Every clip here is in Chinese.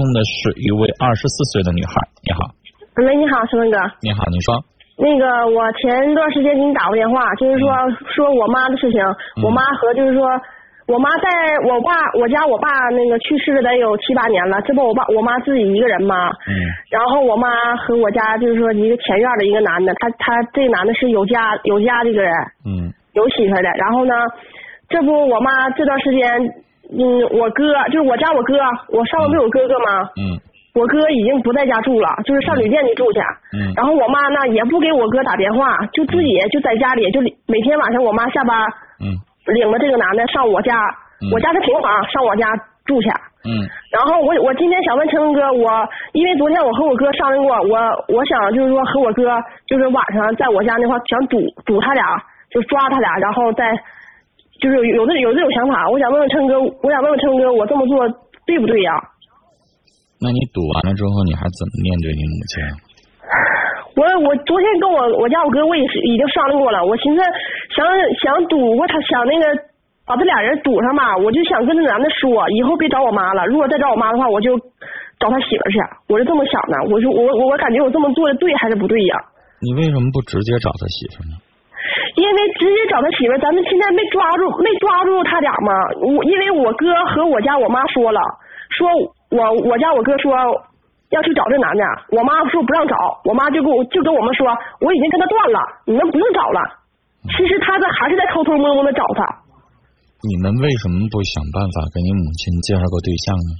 通的是一位二十四岁的女孩，你好。喂，你好，申文哥。你好，你说。那个，我前段时间给你打过电话，就是说说我妈的事情，我妈和就是说。我妈在我爸我家，我爸那个去世了得有七八年了，这不我爸我妈自己一个人吗？嗯。然后我妈和我家就是说一个前院的一个男的，他他这男的是有家有家的一个人。嗯。有媳妇的，然后呢，这不我妈这段时间，嗯，我哥就是我家我哥，我上面不有哥哥吗？嗯。我哥已经不在家住了，就是上旅店去住去。嗯。然后我妈呢也不给我哥打电话，就自己就在家里，就每天晚上我妈下班。嗯。领着这个男的上我家，我家是平房，上我家住去。嗯。然后我我今天想问陈哥，我因为昨天我和我哥商量过，我我想就是说和我哥就是晚上在我家那块想堵堵他俩，就抓他俩，然后再就是有这有这种想法。我想问问琛哥，我想问问琛哥，我这么做对不对呀？那你赌完了之后，你还怎么面对你母亲？我我昨天跟我我家我哥我也是已经商量过了，我寻思想想赌过他，想那个把这俩人赌上吧，我就想跟那男的说，以后别找我妈了，如果再找我妈的话，我就找他媳妇去，我是这么想的。我说我我我感觉我这么做的对还是不对呀？你为什么不直接找他媳妇呢？因为直接找他媳妇，咱们现在没抓住没抓住他俩嘛。我因为我哥和我家我妈说了，说我我家我哥说。要去找这男的，我妈说不让找，我妈就跟我就跟我们说，我已经跟他断了，你们不用找了。其实他在还是在偷偷摸摸的找他。你们为什么不想办法给你母亲介绍个对象呢？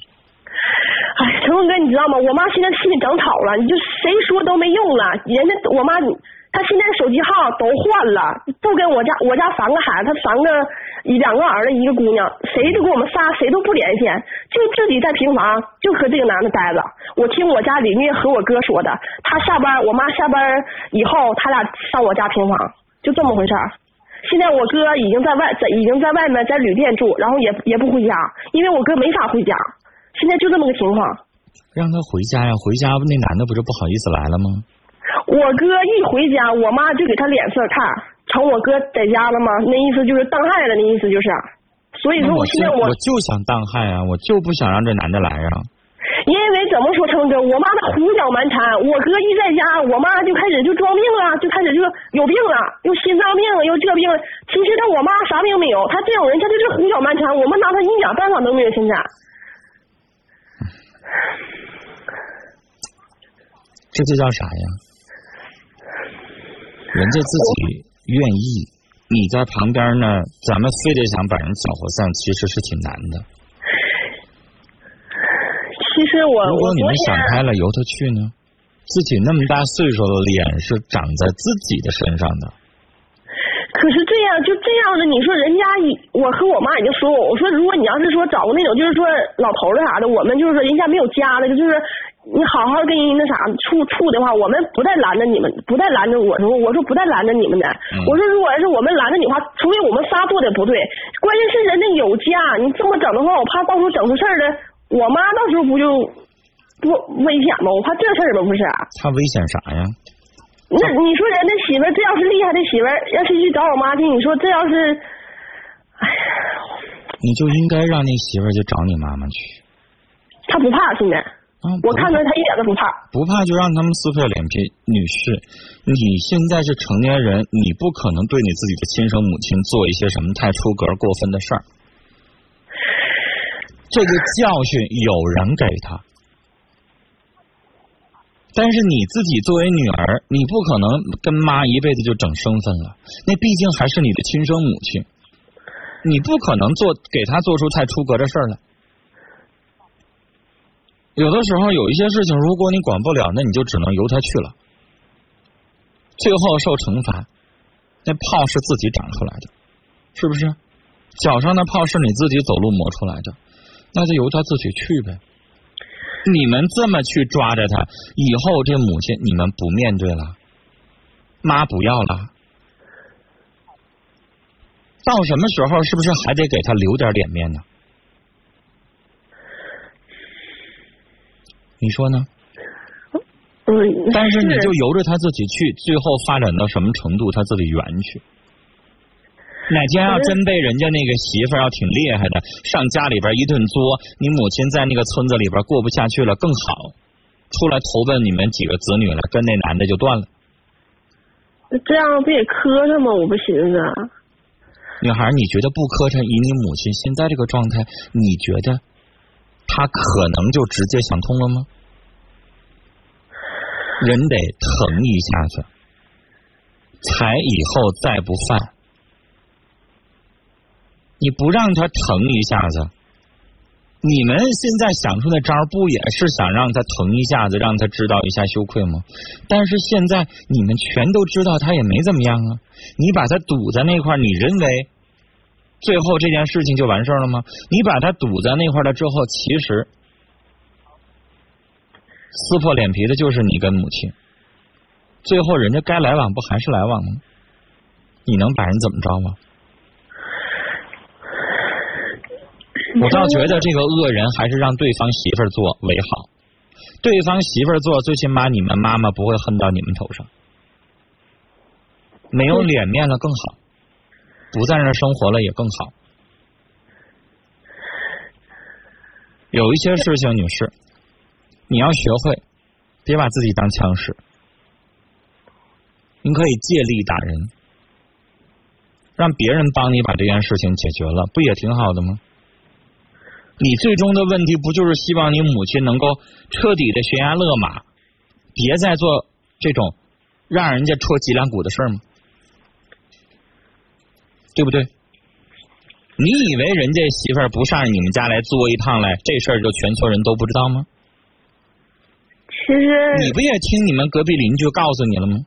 哎，成龙哥，你知道吗？我妈现在心里长草了，你就谁说都没用了，人家我妈。他现在手机号都换了，不跟我家我家三个孩子，他三个两个儿子一个姑娘，谁都跟我们仨谁都不联系，就自己在平房就和这个男的待着。我听我家邻居和我哥说的，他下班我妈下班以后，他俩上我家平房，就这么回事。现在我哥已经在外在已经在外面在旅店住，然后也也不回家，因为我哥没法回家。现在就这么个情况。让他回家呀，回家那男的不就不好意思来了吗？我哥一回家，我妈就给他脸色看，瞅我哥在家了吗？那意思就是当害了，那意思就是。所以说，我现在我我就想当害啊，我就不想让这男的来啊。因为怎么说，成哥，我妈她胡搅蛮缠，我哥一在家，我妈就开始就装病了，就开始就有病了，又心脏病，又这病。其实他我妈啥病没有，他这种人他就是胡搅蛮缠，我们拿他一点办法都没有。现在，这就叫啥呀？人家自己愿意，你在旁边呢，咱们非得想把人搅和散，其实是挺难的。其实我，如果你们想开了，由他去呢？自己那么大岁数了，脸是长在自己的身上的。可是这样就这样的，你说人家，我和我妈已经说过，我说如果你要是说找个那种就是说老头子啥的，我们就是说人家没有家了，就是。你好好跟人那啥处处的话，我们不带拦着你们，不带拦着我说，我说不带拦着你们的。我说如果要是我们拦着你的话，除非我们仨做的不对，关键是人家有家，你这么整的话，我怕到时候整出事儿来，我妈到时候不就不危险吗？我怕这事儿吗？不是？他危险啥呀？那你说人家媳妇这要是厉害的媳妇，要是去找我妈去，你说这要是，哎呀，你就应该让那媳妇就找你妈妈去。她不怕现在。我看着他一点都不怕，不怕就让他们撕破脸皮。女士，你现在是成年人，你不可能对你自己的亲生母亲做一些什么太出格、过分的事儿。这个教训有人给他，但是你自己作为女儿，你不可能跟妈一辈子就整生分了。那毕竟还是你的亲生母亲，你不可能做给她做出太出格的事儿来。有的时候有一些事情，如果你管不了，那你就只能由他去了，最后受惩罚。那泡是自己长出来的，是不是？脚上的泡是你自己走路磨出来的，那就由他自己去呗。你们这么去抓着他，以后这母亲你们不面对了，妈不要了，到什么时候是不是还得给他留点脸面呢？你说呢？嗯，但是你就由着他自己去，最后发展到什么程度，他自己圆去。哪天要真被人家那个媳妇儿要挺厉害的，上家里边一顿作，你母亲在那个村子里边过不下去了，更好，出来投奔你们几个子女了，跟那男的就断了。这样不也磕碜吗？我不寻思。女孩，你觉得不磕碜？以你母亲现在这个状态，你觉得他可能就直接想通了吗？人得疼一下子，才以后再不犯。你不让他疼一下子，你们现在想出的招不也是想让他疼一下子，让他知道一下羞愧吗？但是现在你们全都知道他也没怎么样啊，你把他堵在那块你认为最后这件事情就完事了吗？你把他堵在那块了之后，其实撕破脸皮的就是你跟母亲，最后人家该来往不还是来往吗？你能把人怎么着吗？我倒觉得这个恶人还是让对方媳妇儿做为好，对方媳妇儿做，最起码你们妈妈不会恨到你们头上，没有脸面了更好，不在那生活了也更好。有一些事情，女士，你要学会，别把自己当枪使。您可以借力打人，让别人帮你把这件事情解决了，不也挺好的吗？你最终的问题不就是希望你母亲能够彻底的悬崖勒马，别再做这种让人家戳脊梁骨的事儿吗？对不对？你以为人家媳妇儿不上你们家来作一趟来，这事儿就全村人都不知道吗？其实你不也听你们隔壁邻居告诉你了吗？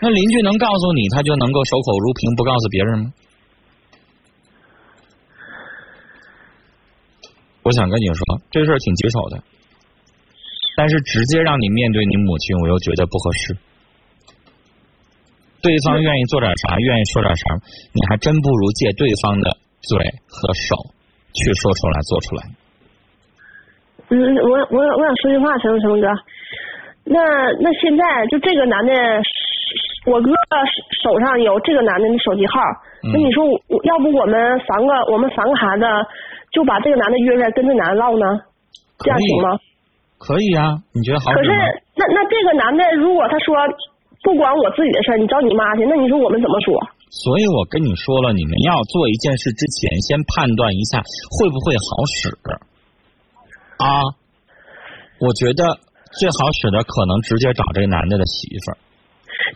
那邻居能告诉你，他就能够守口如瓶，不告诉别人吗？我想跟你说，这事儿挺棘手的，但是直接让你面对你母亲，我又觉得不合适。对方愿意做点啥，愿意说点啥，你还真不如借对方的嘴和手去说出来、做出来。嗯，我我我想说句话，陈成哥，那那现在就这个男的，我哥手上有这个男的的手机号，那你说我要不我们三个，我们三个孩子。就把这个男的约出来跟这男的唠呢，这样行吗？可以啊，你觉得好？可是那那这个男的如果他说不管我自己的事你找你妈去，那你说我们怎么说？所以我跟你说了，你们要做一件事之前，先判断一下会不会好使啊。我觉得最好使的可能直接找这个男的的媳妇儿。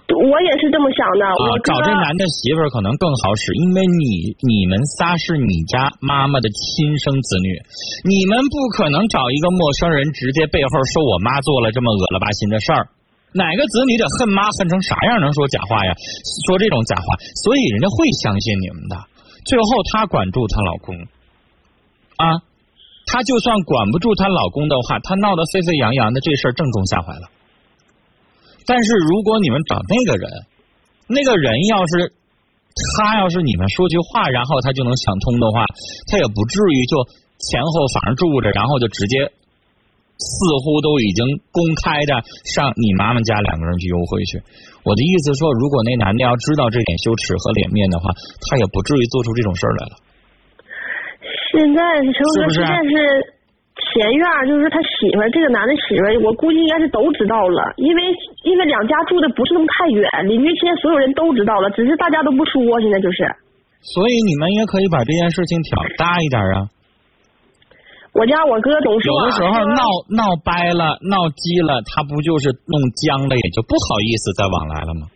我也是这么想的。啊，找这男的媳妇儿可能更好使，因为你你们仨是你家妈妈的亲生子女，你们不可能找一个陌生人直接背后说我妈做了这么恶了吧心的事儿。哪个子女得恨妈恨成啥样能说假话呀？说这种假话，所以人家会相信你们的。最后她管住她老公啊，她就算管不住她老公的话，她闹得沸沸扬扬的，这事儿正中下怀了。但是如果你们找那个人，那个人要是他要是你们说句话，然后他就能想通的话，他也不至于就前后反而住着，然后就直接乎都已经公开的上你妈妈家两个人去幽会去。我的意思说，如果那男的要知道这点羞耻和脸面的话，他也不至于做出这种事儿来了。现在陈哥现在是。前院就是他媳妇儿，这个男的媳妇儿，我估计应该是都知道了，因为因为两家住的不是那么太远，邻居现在所有人都知道了，只是大家都不说，现在就是。所以你们也可以把这件事情挑大一点啊。我家我哥总说。有的时候闹闹掰了，闹激了，他不就是弄僵了，也就不好意思再往来了吗？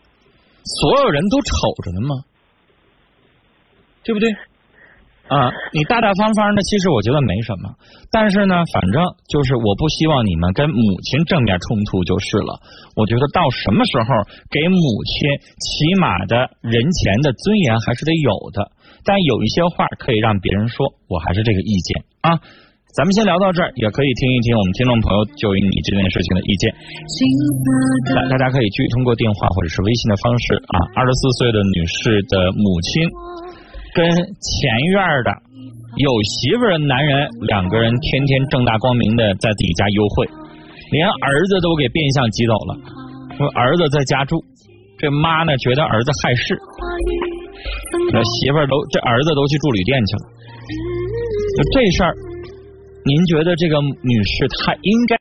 所有人都瞅着呢吗？对不对？啊，你大大方方的，其实我觉得没什么。但是呢，反正就是我不希望你们跟母亲正面冲突就是了。我觉得到什么时候给母亲起码的人前的尊严还是得有的。但有一些话可以让别人说，我还是这个意见啊。咱们先聊到这儿，也可以听一听我们听众朋友就于你这件事情的意见。大大家可以去通过电话或者是微信的方式啊。二十四岁的女士的母亲。跟前院的有媳妇的男人两个人天天正大光明的在自己家幽会，连儿子都给变相挤走了，说儿子在家住，这妈呢觉得儿子害事。那媳妇儿都这儿子都去住旅店去了。就这事儿，您觉得这个女士她应该